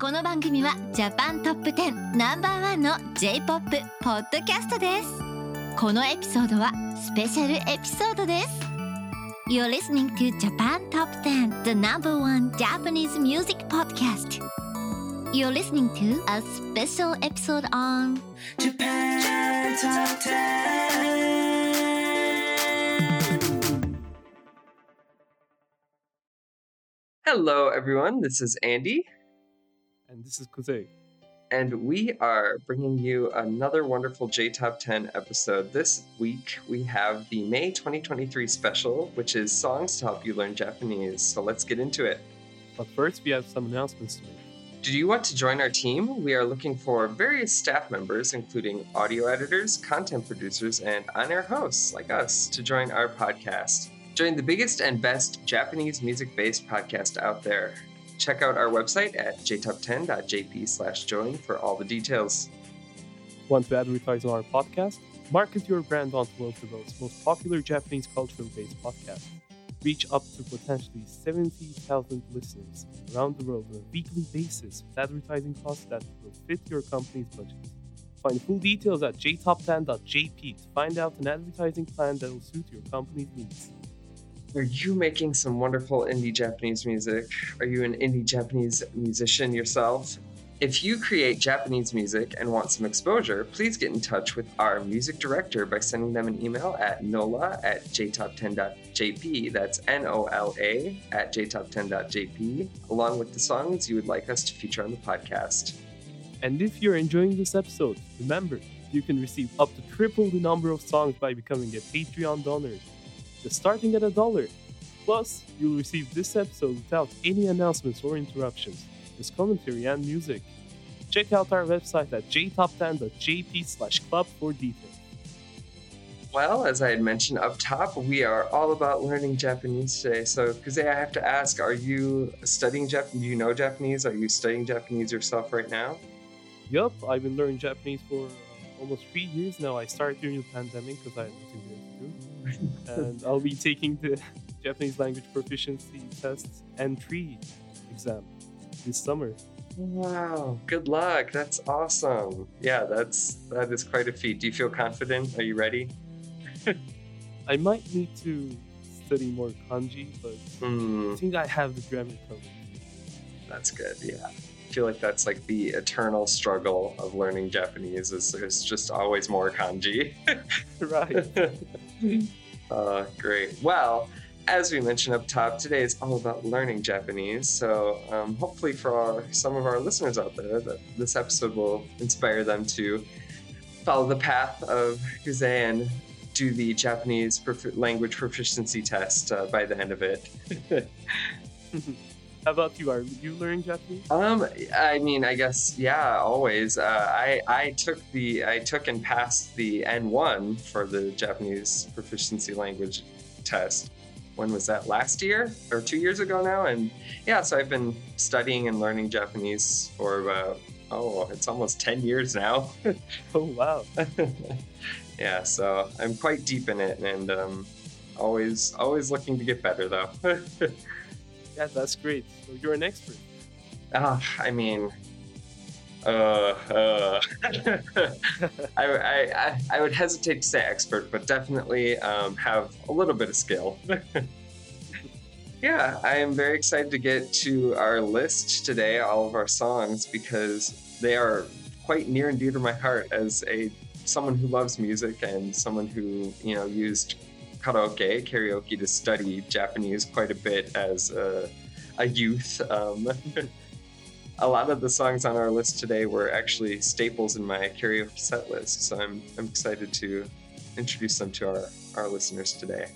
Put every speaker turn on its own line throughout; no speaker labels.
この番組はジャパントップ10ナンバーワンの J-POP ポッドキャストですこのエピソードはスペシャルエピソードです You're listening to Japan Top 10 the number one Japanese music podcast You're listening to a special episode on
Japan Top 10.
Hello, everyone. This is Andy,
And this is Kuzey.
and we are bringing you another wonderful J Top 10 episode. This week, we have the May 2023 special, which is songs to help you learn Japanese. So let's get into it.
But first, we have some announcements to make.
Do you want to join our team? We are looking for various staff members, including audio editors, content producers, and on air hosts like us, to join our podcast. Join the biggest and best Japanese music based podcast out there. Check out our website at jtop10.jp slash join for all the details.
Want to advertise on our podcast? Market your brand on the world's most popular Japanese cultural based podcasts. Reach up to potentially 70,000 listeners around the world on a weekly basis with advertising costs that will fit your company's budget. Find full details at jtop10.jp to find out an advertising plan that will suit your company's needs.
Are you making some wonderful indie Japanese music? Are you an indie Japanese musician yourself? If you create Japanese music and want some exposure, please get in touch with our music director by sending them an email at nola at jtop10.jp. That's N O L A at jtop10.jp, along with the songs you would like us to feature on the podcast.
And if you're enjoying this episode, remember, you can receive up to triple the number of songs by becoming a Patreon donor, starting at a dollar. Plus, you'll receive this episode without any announcements or interruptions, just commentary and music. Check out our website at jtop10.jp slash club for details.
Well, as I had mentioned up top, we are all about learning Japanese today. So, Kuzey, I have to ask, are you studying Japanese? Do you know Japanese? Are you studying Japanese yourself right now?
Yup, I've been learning Japanese for uh, almost three years now. I started during the pandemic because I had nothing to do. and I'll be taking the Japanese language proficiency test N3 exam this summer.
Wow, good luck. That's awesome. Yeah, that's that is quite a feat. Do you feel confident? Are you ready?
I might need to study more kanji, but
Hmm,
I think I have the grammar covered.
that's good. Yeah. I feel like that's like the eternal struggle of learning Japanese is there's just always more kanji.
right.
uh, great. Well, as we mentioned up top, today is all about learning Japanese. So um, hopefully, for our, some of our listeners out there, that this episode will inspire them to follow the path of Kuzey and do the Japanese profi- language proficiency test uh, by the end of it.
How about you? Are you learning Japanese?
Um, I mean, I guess yeah, always. Uh, I I took the I took and passed the N1 for the Japanese proficiency language test. When was that? Last year or two years ago now? And yeah, so I've been studying and learning Japanese for about oh, it's almost ten years now.
Oh wow.
yeah, so I'm quite deep in it, and um, always always looking to get better though.
Yeah, that's great. So you're an expert.
Ah, I mean, uh, uh. I, I, I, I would hesitate to say expert, but definitely um, have a little bit of skill. yeah, I am very excited to get to our list today, all of our songs, because they are quite near and dear to my heart as a someone who loves music and someone who you know used karaoke karaoke to study Japanese quite a bit as a, a youth. Um, a lot of the songs on our list today were actually staples in my karaoke set list, so I'm, I'm excited to introduce them to our, our listeners today.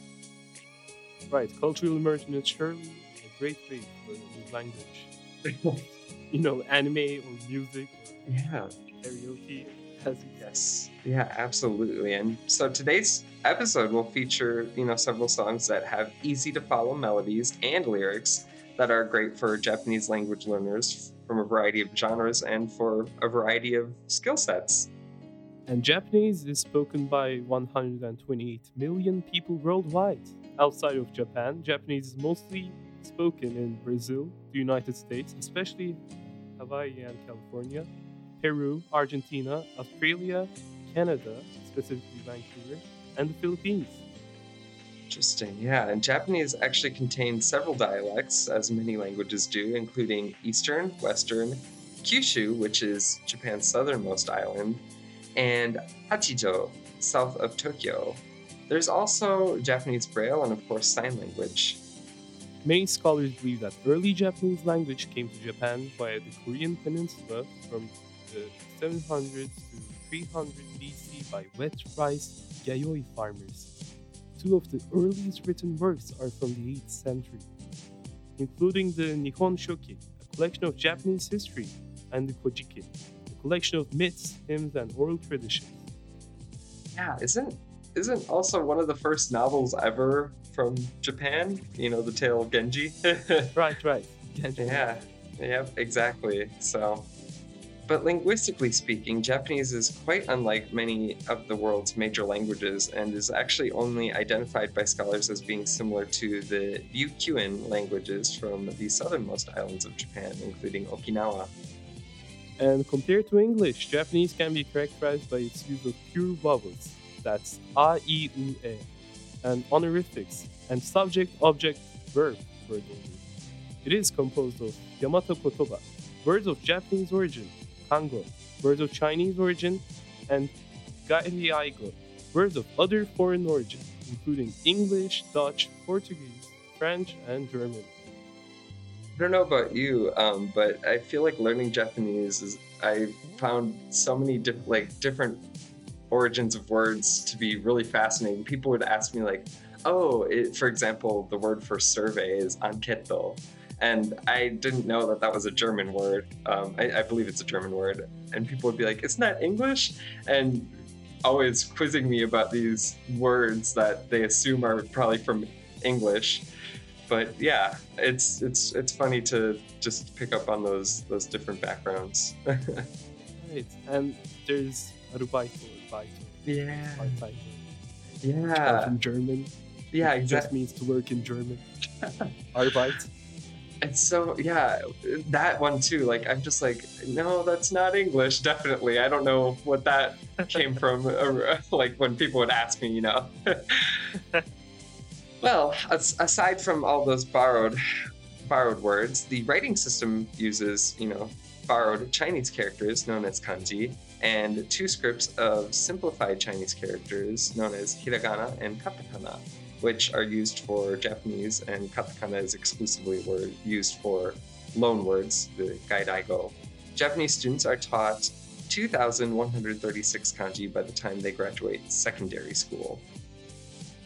Right. Cultural immersion is surely a great way to learn a new language. You know, anime or music or
Yeah.
karaoke.
Yes. Yeah, absolutely. And so today's episode will feature, you know, several songs that have easy to follow melodies and lyrics that are great for Japanese language learners from a variety of genres and for a variety of skill sets.
And Japanese is spoken by 128 million people worldwide. Outside of Japan, Japanese is mostly spoken in Brazil, the United States, especially Hawaii and California, Peru, Argentina, Australia, Canada, specifically Vancouver, and the Philippines.
Interesting. Yeah, and Japanese actually contains several dialects, as many languages do, including Eastern, Western, Kyushu, which is Japan's southernmost island, and Hachijo, south of Tokyo. There's also Japanese Braille and, of course, sign language.
Many scholars believe that early Japanese language came to Japan via the Korean peninsula from the 700s to 300 BC by wet rice yayoi farmers. Two of the earliest written works are from the 8th century, including the Nihon Shoki, a collection of Japanese history, and the Kojiki, a collection of myths, hymns, and oral traditions.
Yeah, isn't isn't also one of the first novels ever from Japan? You know, the tale of Genji.
Right, right.
Yeah, yep, exactly. So, but linguistically speaking, Japanese is quite unlike many of the world's major languages and is actually only identified by scholars as being similar to the Ryukyuan languages from the southernmost islands of Japan, including Okinawa.
And compared to English, Japanese can be characterized by its use of pure vowels, that's a, i, u, e, and honorifics, and subject, object, verb order. It is composed of Yamato Kotoba, words of Japanese origin, Kango, words of Chinese origin, and Gairaigo, words of other foreign origin, including English, Dutch, Portuguese, French, and German.
I don't know about you, um, but I feel like learning Japanese is. I found so many diff- like different origins of words to be really fascinating. People would ask me like, "Oh, it, for example, the word for survey is anketo," and I didn't know that that was a German word. Um, I, I believe it's a German word, and people would be like, "Isn't that English?" and always quizzing me about these words that they assume are probably from English but yeah, it's it's it's funny to just pick up on those those different backgrounds.
Right, and there's Arubaito or
yeah, yeah,
from German.
yeah,
It just means to work in German. Arbeit.
And so yeah, that one too. Like I'm just like, no, that's not English. Definitely, I don't know what that came from. uh, Like when people would ask me, you know. well, as, aside from all those borrowed borrowed words, the writing system uses, you know, borrowed Chinese characters known as kanji and two scripts of simplified Chinese characters known as hiragana and katakana, which are used for Japanese, and katakana is exclusively word used for loan words, the gairaigo. Japanese students are taught 2,136 kanji by the time they graduate secondary school.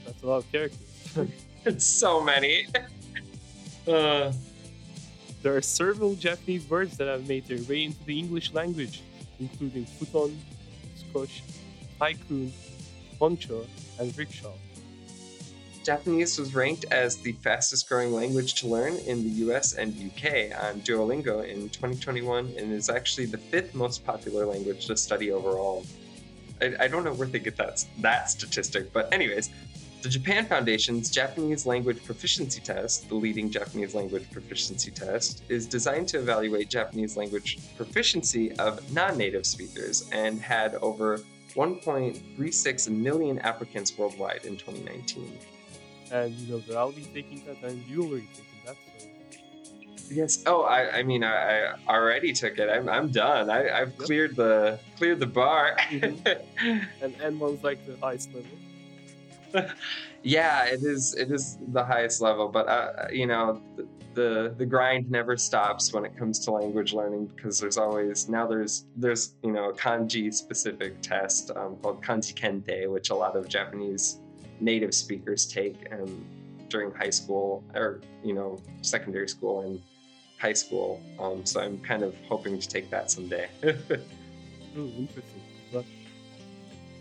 That's a lot of characters.
It's so many. Uh,
There are several Japanese words that have made their way into the English language, including futon, skosh, haikun, poncho, and rickshaw.
Japanese was ranked as the fastest growing language to learn in the US and UK on Duolingo in 2021 and is actually the fifth most popular language to study overall. I, I don't know where they get that, that statistic, but, anyways, the Japan Foundation's Japanese Language Proficiency Test, the leading Japanese language proficiency test, is designed to evaluate Japanese language proficiency of non native speakers and had over 1.36 million applicants worldwide in 2019.
And you know that I'll be taking that, and you already taken that. So
Yes. Oh, I, I mean, I, I already took it. I'm, I'm done. I, I've
Yep.
cleared the cleared the bar.
and N1's like the highest level.
yeah, it is. It is the highest level, but uh, you know, the, the the grind never stops when it comes to language learning because there's always now there's there's you know a kanji specific test um, called kanji kentei, which a lot of Japanese native speakers take um, during high school or you know secondary school and high school. Um, so I'm kind of hoping to take that someday.
Oh, interesting. But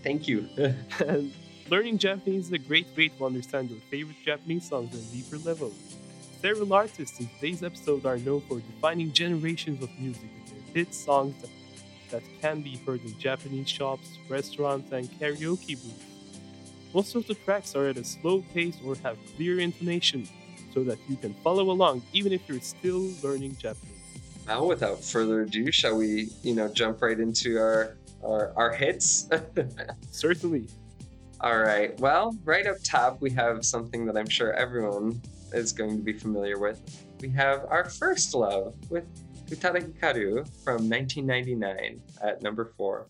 Thank you.
learning Japanese is a great way to understand your favorite Japanese songs on a deeper level. Several artists in today's episode are known for defining generations of music with their hit songs that, that can be heard in Japanese shops, restaurants, and karaoke booths. Most of the tracks are at a slow pace or have clear intonation so that you can follow along even if you're still learning Japanese.
Now, without further ado, shall we, you know, jump right into our our, our hits?
Certainly.
All right. Well, right up top, we have something that I'm sure everyone is going to be familiar with. We have our first love with Utada Hikaru from 1999 at number four.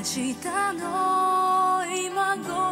明日の今頃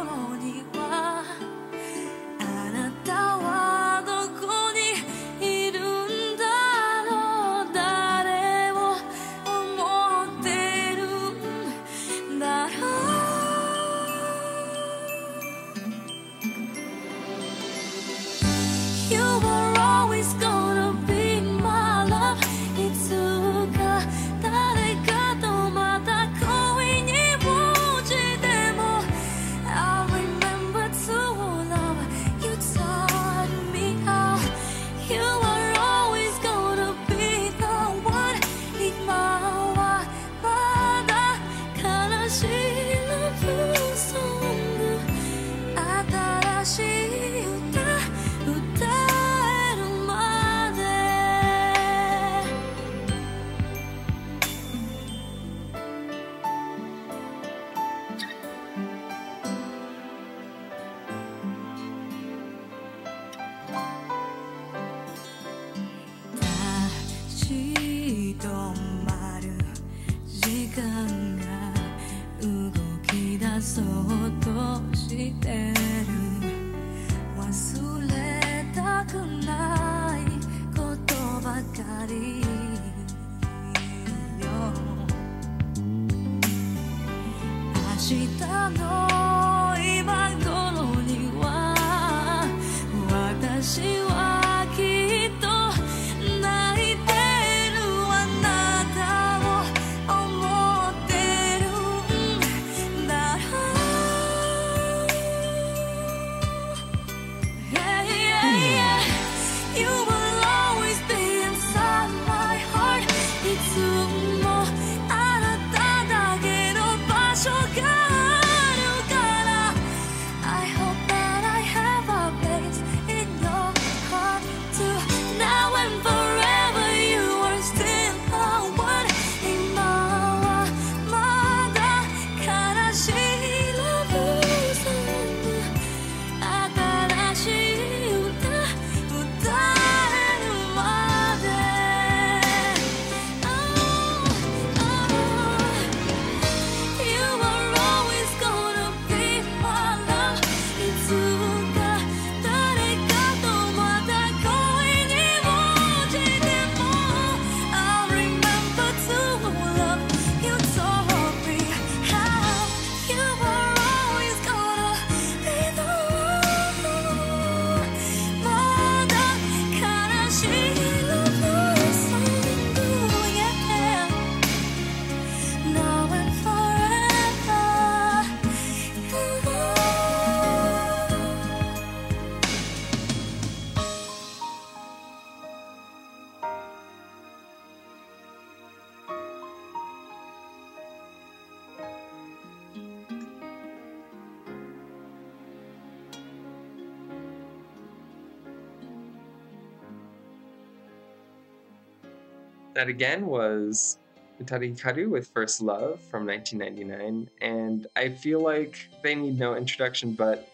That
again was Utada Hikaru with First Love from 1999. And I feel like they need no introduction, but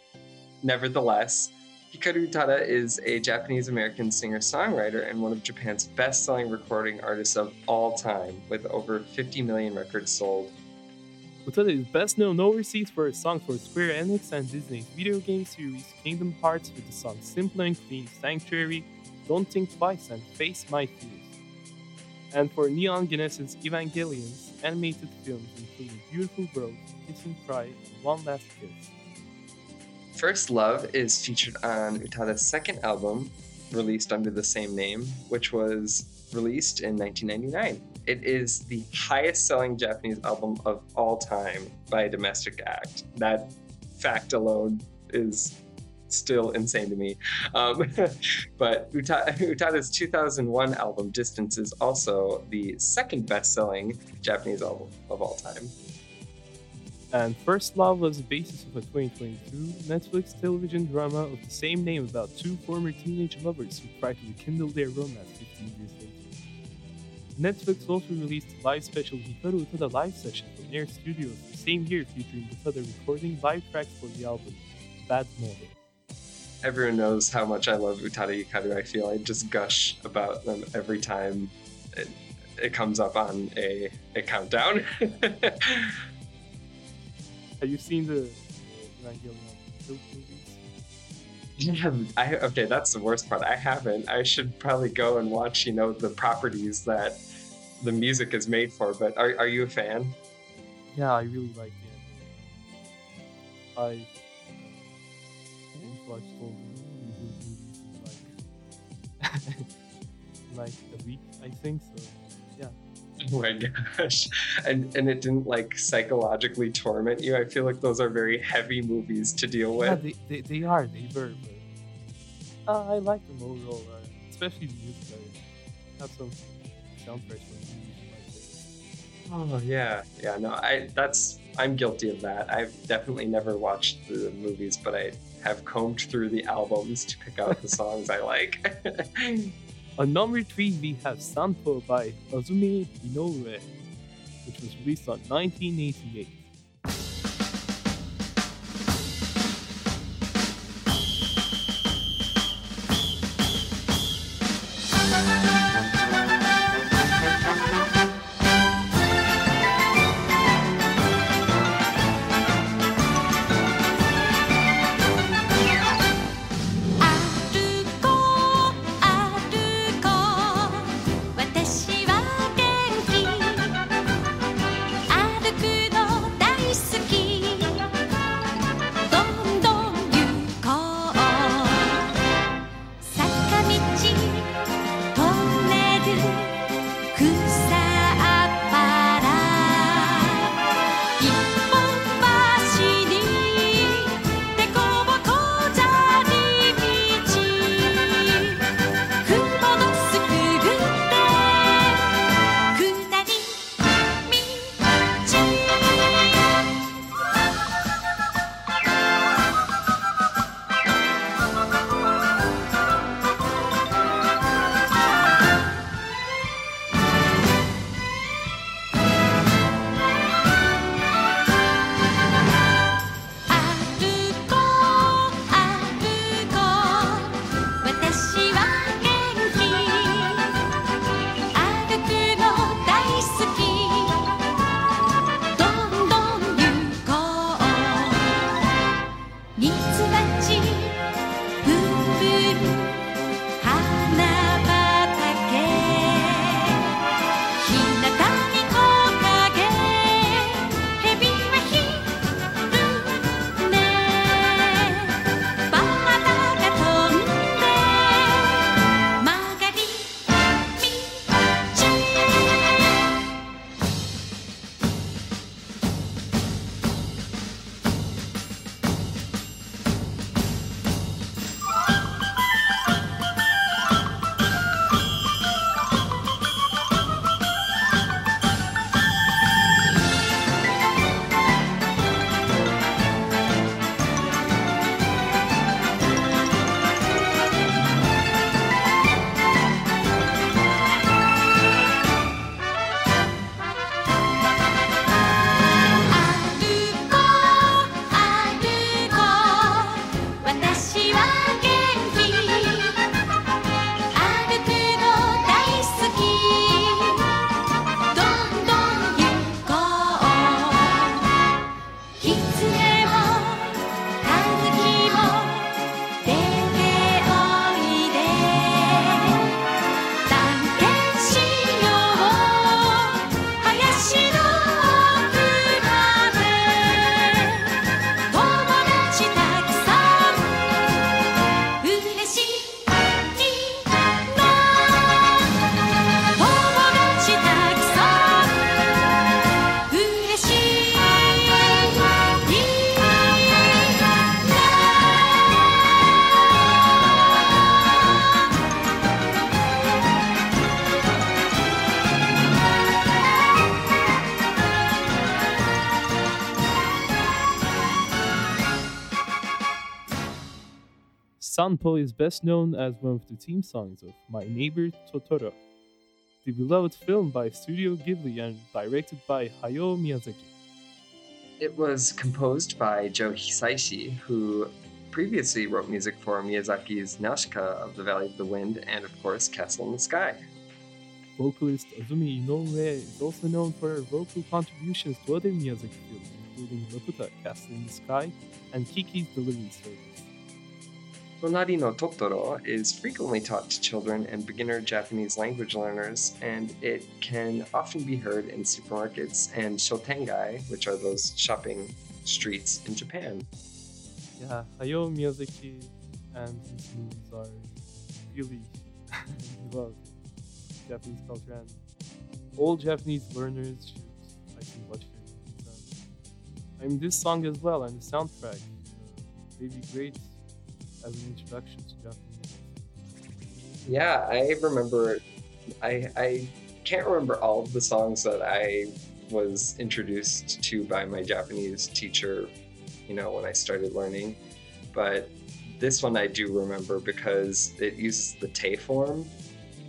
nevertheless, Hikaru Utada is a Japanese American singer songwriter and one of Japan's best selling recording artists of all time, with over 50 million records sold.
Utada is best known overseas for his songs for Square Enix and Disney's video game series Kingdom Hearts with the songs Simple and Clean, Sanctuary, Don't Think Twice, and Face My Fears. And for Neon Genesis Evangelions, animated films including Beautiful World, Kiss and Cry, and One Last Kiss.
First Love is featured on Utada's second album, released under the same name, which was released in 1999. It is the highest selling Japanese album of all time by a domestic act. That fact alone is still insane to me. Um, but Uta- Utada's 2001 album, Distance, is also the second best selling Japanese album of all time.
And First Love was the basis of a 2022 Netflix television drama of the same name about two former teenage lovers who try to rekindle their romance 15 years later. Netflix also released a live special Hikaru Utada live session from Air Studios the same year featuring Utada recording live tracks for the album Bad Mode.
Everyone knows how much I love Utada. I feel I just gush about them every time it, it comes up on a, a countdown.
Have you seen the Evangelion Silk movies?
yeah, I, okay, that's the worst part. I haven't. I should probably go and watch, you know, the properties that the music is made for. But are, are you a fan?
Yeah, I really like it. I watched all the like like a week, I think. So
Oh my gosh. And and it didn't like psychologically torment you. I feel like those are very heavy movies to deal
yeah,
with.
they, they, they are they were, but uh, I like them overall, uh, especially the music. I have some soundtracks from movies like this.
Oh yeah, yeah. No, I that's I'm guilty of that. I've definitely never watched the movies, but I have combed through the albums to pick out the songs I like.
On number three, we have Sanpo by Azumi Inoue, which was released on 1988. Sanpo is best known as one of the theme songs of My Neighbor Totoro, the beloved film by Studio Ghibli and directed by Hayao Miyazaki.
It was composed by Joe Hisaishi, who previously wrote music for Miyazaki's Nausicaa of the Valley of the Wind and, of course, Castle in the Sky.
Vocalist Azumi Inoue is also known for her vocal contributions to other Miyazaki films, including Laputa, Castle in the Sky, and Kiki's Delivery Service.
Tonari no Totoro is frequently taught to children and beginner Japanese language learners, and it can often be heard in supermarkets and shotengai, which are those shopping streets in Japan.
Yeah, Hayao Miyazaki and his movies are really beloved Japanese culture, and all Japanese learners should, I think, watch their I mean, this song as well and the soundtrack, uh, be great
Yeah, I remember. I I can't remember all of the songs that I was introduced to by my Japanese teacher. You know, when I started learning, but this one I do remember because it uses the te form.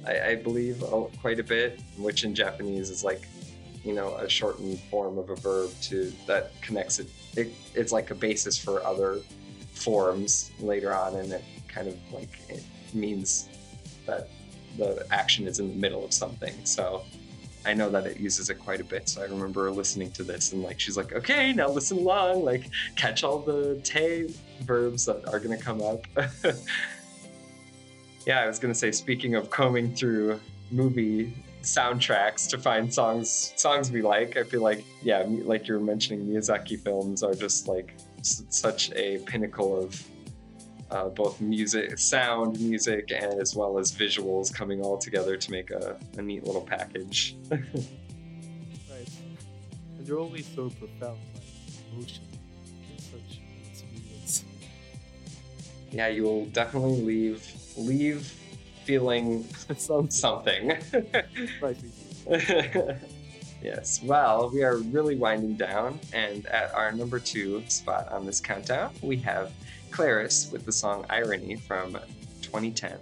I, I believe quite a bit, which in Japanese is like, you know, a shortened form of a verb to that connects it. it it's like a basis for other forms later on, and it kind of like it means that the action is in the middle of something. So I know that it uses it quite a bit. So I remember listening to this and like she's like, okay, now listen along, like catch all the te verbs that are gonna come up. yeah, I was gonna say, speaking of combing through movie soundtracks to find songs songs we like, I feel like yeah, like you're mentioning, Miyazaki films are just like s- such a pinnacle of uh, both music, sound, music, and as well as visuals coming all together to make a, a neat little package.
Right. And they're always so profound, like. They're such experience.
yeah, you will definitely leave leave feeling
Sounds
something.
slightly.
yes. Well, we are really winding down, and at our number two spot on this countdown, we have Claris with the song "Irony" from 2010.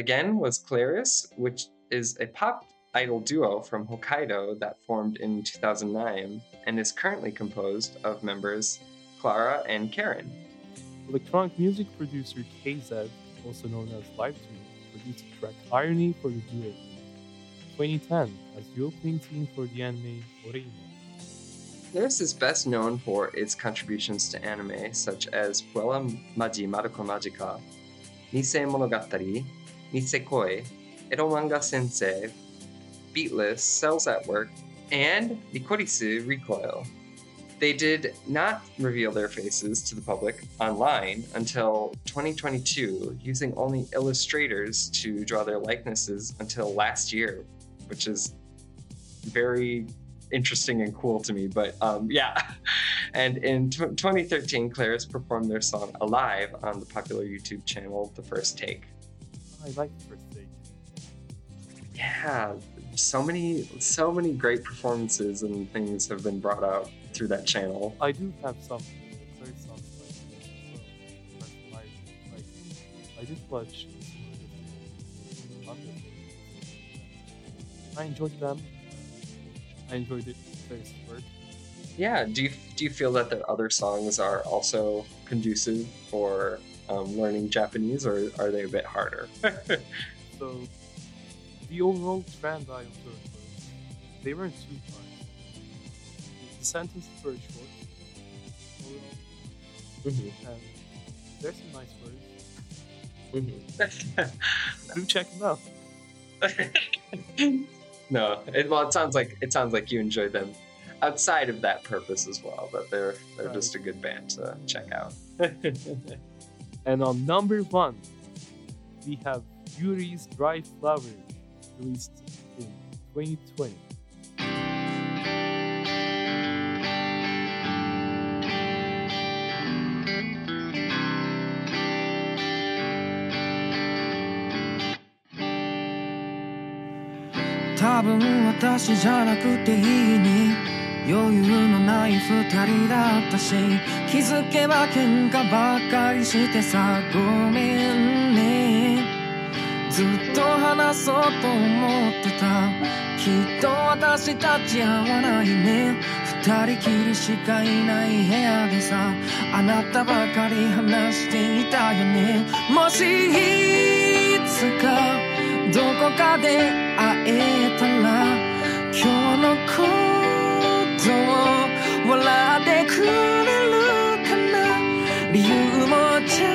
Again was Claris, which is a pop idol duo from Hokkaido that formed in 2009 and is currently composed of members Clara and Karen.
Electronic music producer KZ, also known as livetune, produced the track Irony for the duo. 2010 as the opening theme for the anime Oreimo.
Claris is best known for its contributions to anime such as Puella Magi Madoka Magica, Nisemonogatari, Nisekoi, Eromanga Sensei, Beatless, Cells at Work, and Lycoris Recoil. They did not reveal their faces to the public online until 2022, using only illustrators to draw their likenesses until last year, which is very interesting and cool to me. But um, yeah. And in tw 2013, Claris performed their song Alive on the popular YouTube channel The First Take.
I like the first take.
Yeah, so many, so many great performances and things have been brought out through that channel.
I do have some very songs like this as well. But I, like, I did watch some I enjoyed them. I enjoyed it work.
Yeah, do you do you feel that the other songs are also conducive for um, learning Japanese, or are they a bit harder?
So the overall trend I observed was they weren't too hard. The sentences were short
Mhm,
and there's some nice words.
mhm.
Do check them out.
no, it, well, it sounds like it sounds like you enjoyed them outside of that purpose as well. But they're they're
Right.
just a good band to check out.
And on number one, we have Yuri's Dry Flower, released in 2020.
多分私じゃなくていいに 余裕のない二人だったし気づけば喧嘩ばっかりしてさごめんね。ずっと話そうと思ってた。きっと私たち合わないね。二人きりしかいない部屋でさあなたばかり話していたよね。もしいつかどこかで会えたら今日のこと笑ってくれるかな？理由もちゃ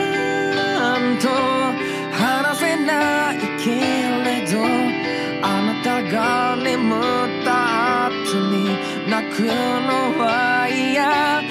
んと話せないけれどあなたが眠った後に泣くのは嫌。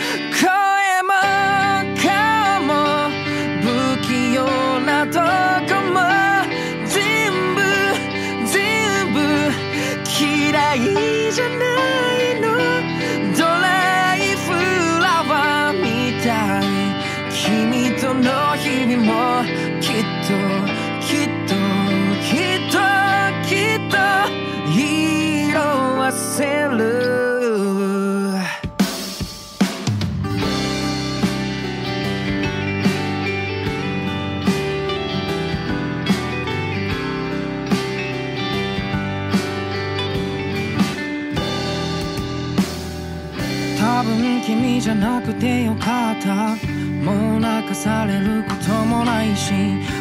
じゃなくてよかった。もう泣かされることもないし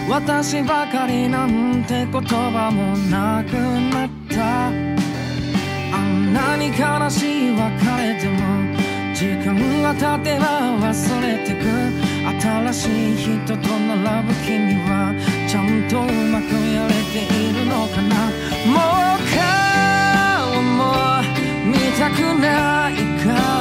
私ばかりなんて言葉もなくなった。あんなに悲しい別れでも時間が経てば忘れてく。新しい人と並ぶ君はちゃんとうまくやれているのかな。もう顔も見たくないか。ら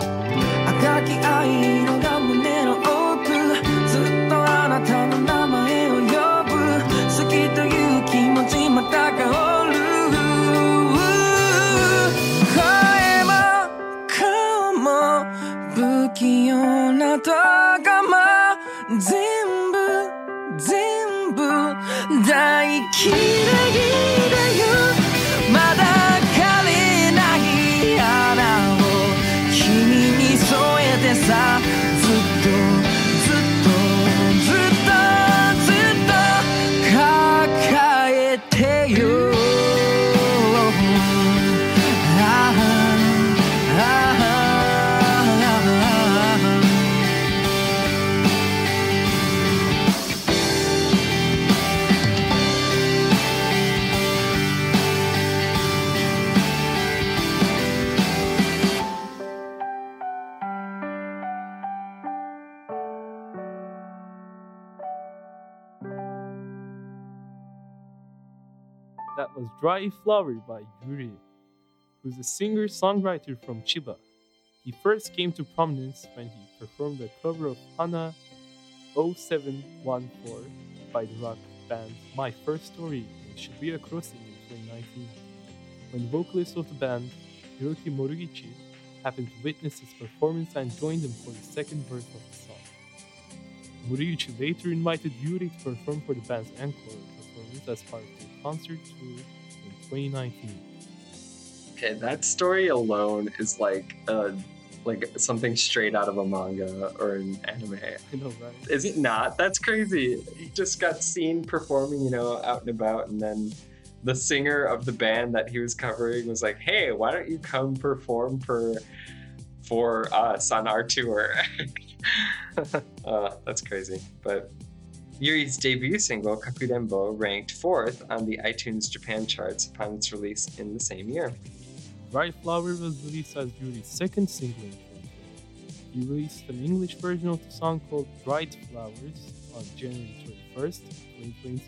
I got the
eye. Was Dry Flower by Yuri, who's a singer songwriter from Chiba. He first came to prominence when he performed a cover of Hana 0714 by the rock band My First Story in Shibuya Crossing in 2019. When vocalist of the band, Hiroki Moriuchi, happened to witness his performance and joined him for the second verse of the song. Moriuchi later invited Yuri to perform for the band's encore performance as part of their concert tour in 2019.
Okay, that story alone is like uh like something straight out of a manga or an anime.
I know, right?
Is it not? That's crazy. He just got seen performing, you know, out and about, and then the singer of the band that he was covering was like, "Hey, why don't you come perform for for us on our tour?" uh, that's crazy. But Yuri's debut single, Kakurenbo, ranked fourth on the iTunes Japan charts upon its release in the same year.
Dry Flower was released as Yuri's second single in 2020. He released an English version of the song called Bright Flowers on January 21st, 2022.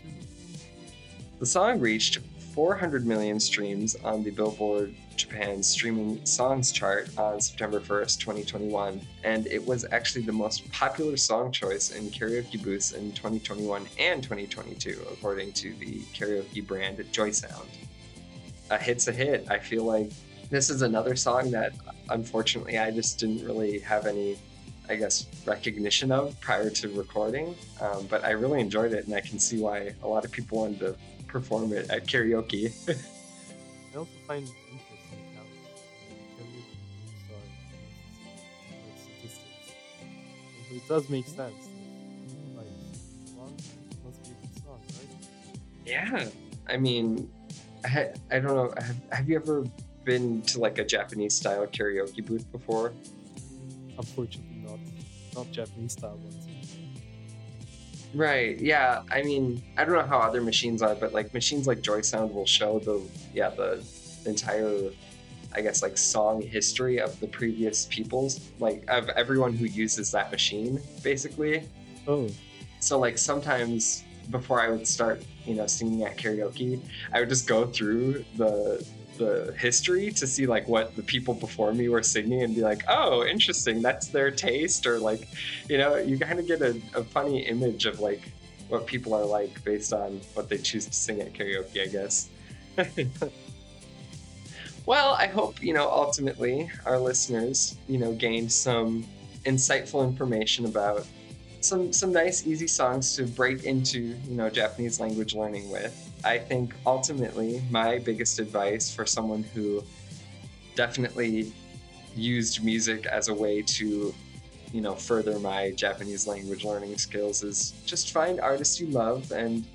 The song reached 400 million streams on the Billboard Japan streaming songs chart on September 1st, 2021, and it was actually the most popular song choice in karaoke booths in 2021 and 2022, according to the karaoke brand JoySound. A hit's a hit. I feel like this is another song that unfortunately I just didn't really have any, I guess, recognition of prior to recording, um, but I really enjoyed it, and I can see why a lot of people wanted to perform it at karaoke.
I also find it interesting how karaoke are like statistics. So it does make sense. Like, one must be a good song, right?
yeah, I mean, I, I don't know. Have, have you ever been to like a Japanese style karaoke booth before?
Unfortunately, not not Japanese style ones.
Right. Yeah. I mean, I don't know how other machines are, but like machines like JoySound will show the yeah the entire, I guess like song history of the previous peoples, like of everyone who uses that machine, basically.
Oh,
So like sometimes before I would start, you know, singing at karaoke, I would just go through the the history to see like what the people before me were singing and be like, oh, interesting, that's their taste, or like, you know, you kind of get a, a funny image of like what people are like based on what they choose to sing at karaoke, I guess. well, I hope, you know, ultimately our listeners, you know, gained some insightful information about some some nice easy songs to break into you know japanese language learning with i think ultimately my biggest advice for someone who definitely used music as a way to you know further my japanese language learning skills is just find artists you love and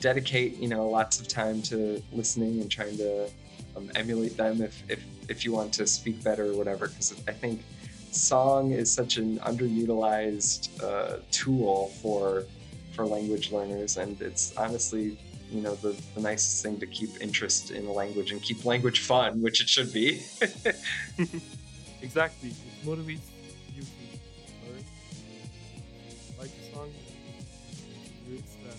dedicate you know lots of time to listening and trying to um, emulate them if, if if you want to speak better or whatever. Because i think song is such an underutilized uh, tool for for language learners and it's honestly you know the, the nicest thing to keep interest in language and keep language fun which it should be
exactly. It motivates you to learn. like the song, lyrics that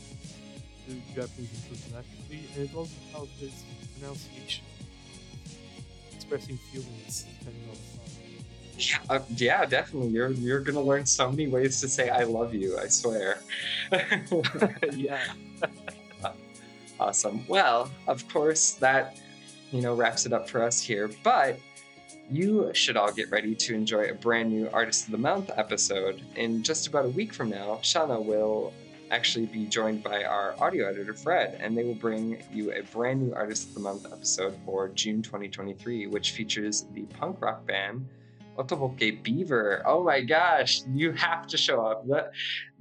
the Japanese improves naturally, and it also helps its pronunciation, expressing feelings depending on the song.
Yeah, uh, yeah, definitely. You're you're gonna learn so many ways to say "I love you." I swear.
yeah.
Awesome. Well, of course, that you know wraps it up for us here. But you should all get ready to enjoy a brand new Artist of the Month episode. In just about a week from now, Shauna will actually be joined by our audio editor Fred, and they will bring you a brand new Artist of the Month episode for June 2023, which features the punk rock band Otoboke Beaver. Oh my gosh, you have to show up.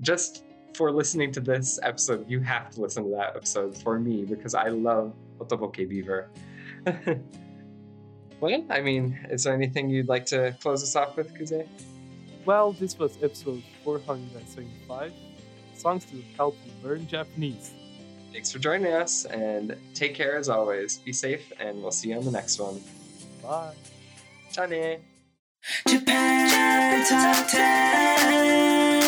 Just for listening to this episode, you have to listen to that episode for me because I love Otoboke Beaver. well, I mean, is there anything you'd like to close us off with, Kuzey?
Well, this was episode 475 songs to help you learn Japanese.
Thanks for joining us and take care as always. Be safe, and we'll see you on the next one.
Bye.
Tane!
Japan Top 10